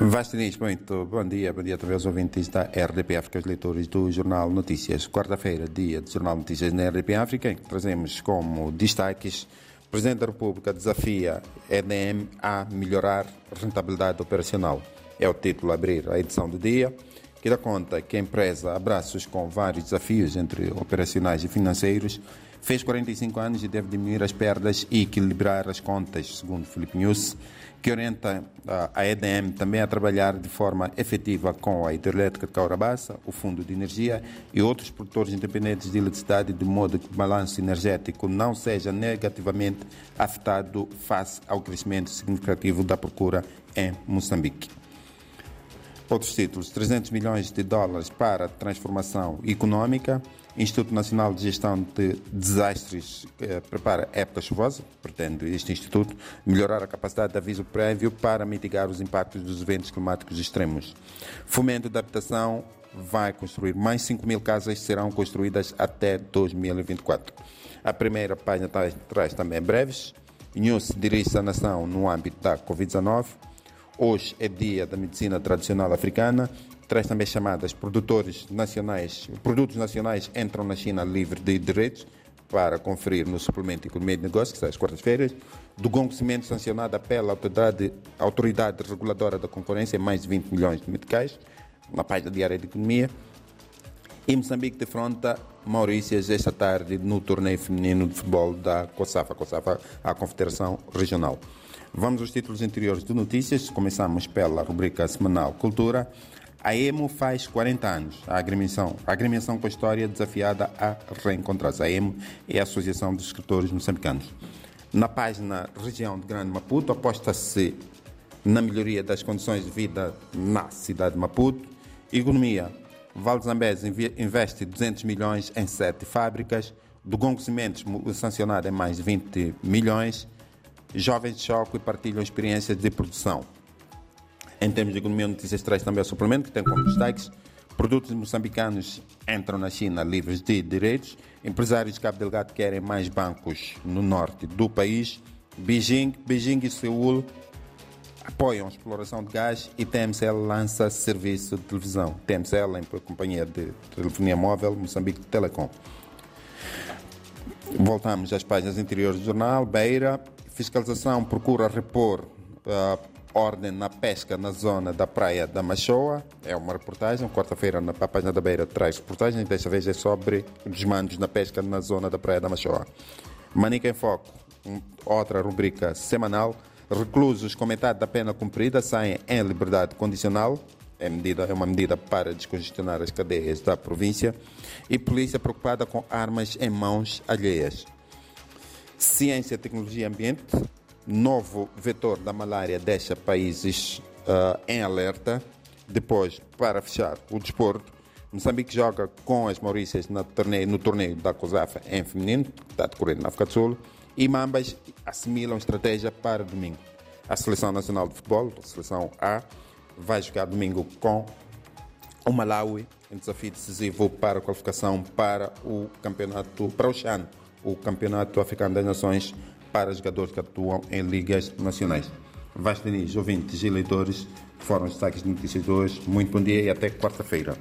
Vastinis, muito bom dia, bom dia também aos ouvintes da RDP África, os leitores do Jornal Notícias. Quarta-feira, dia do Jornal Notícias na RDP África, em que trazemos como destaques o Presidente da República desafia EDM a melhorar a rentabilidade operacional. É o título a abrir a edição do dia, que dá conta que a empresa Abraços, com vários desafios entre operacionais e financeiros, fez 45 anos e deve diminuir as perdas e equilibrar as contas, segundo Felipe News, que orienta a EDM também a trabalhar de forma efetiva com a hidrelétrica de Caurabassa, o Fundo de Energia e outros produtores independentes de eletricidade, de modo que o balanço energético não seja negativamente afetado face ao crescimento significativo da procura em Moçambique. Outros títulos: 300 milhões de dólares para transformação econômica. Instituto Nacional de Gestão de Desastres eh, prepara época chuvosa. Pretende este instituto melhorar a capacidade de aviso prévio para mitigar os impactos dos eventos climáticos extremos. Fomento de Habitação vai construir mais 5 mil casas serão construídas até 2024. A primeira página traz, traz também breves. News dirige a nação no âmbito da Covid-19. Hoje é dia da medicina tradicional africana. Traz também chamadas produtores nacionais, produtos nacionais entram na China livre de direitos para conferir no suplemento de economia de negócios, que sai às quartas-feiras. Do Gongo Cimento sancionada pela autoridade, autoridade reguladora da concorrência, mais de 20 milhões de meticais, na página diária de economia. E Moçambique defronta Maurícias esta tarde no torneio feminino de futebol da COSAFA, COSAFA, a Confederação Regional. Vamos aos títulos anteriores de notícias. Começamos pela rubrica semanal Cultura. A EMO faz 40 anos. A agremiação, a agremiação com a história desafiada a reencontrar-se. A EMO é a Associação dos Escritores Moçambicanos. Na página Região de Grande Maputo, aposta-se na melhoria das condições de vida na cidade de Maputo. Economia. Vale Zambés investe 200 milhões em sete fábricas. Do Gongo Cimentos, sancionado em mais de 20 milhões jovens de choque e partilham experiências de produção. Em termos de economia, notícias traz também o suplemento, que tem como destaques produtos moçambicanos entram na China livres de direitos, empresários de Cabo Delgado querem mais bancos no norte do país, Beijing, Beijing e Seul apoiam a exploração de gás e TMCL lança serviço de televisão. TMCL, em companhia de telefonia móvel, Moçambique Telecom. Voltamos às páginas anteriores do jornal. Beira, fiscalização procura repor uh, ordem na pesca na zona da praia da Machoa. É uma reportagem. Quarta-feira, na página da Beira, traz reportagem. Desta vez é sobre desmandos na pesca na zona da praia da Machoa. Manica em Foco, outra rubrica semanal. Reclusos com metade da pena cumprida saem em liberdade condicional. É, medida, é uma medida para descongestionar as cadeias da província. E polícia preocupada com armas em mãos alheias. Ciência, Tecnologia e Ambiente, novo vetor da malária deixa países uh, em alerta. Depois, para fechar, o desporto. Moçambique joga com as Maurícias torneio, no torneio da COSAFA em feminino, que está decorrendo na África do Sul. E Mambas assimilam estratégia para domingo. A Seleção Nacional de Futebol, a Seleção A, vai jogar domingo com o Malawi, em desafio decisivo para a qualificação para o campeonato, para o CHAN, o Campeonato Africano das Nações para jogadores que atuam em ligas nacionais. Vasco Diniz, ouvintes e leitores, foram os destaques de notícias de hoje. Muito bom dia e até quarta-feira.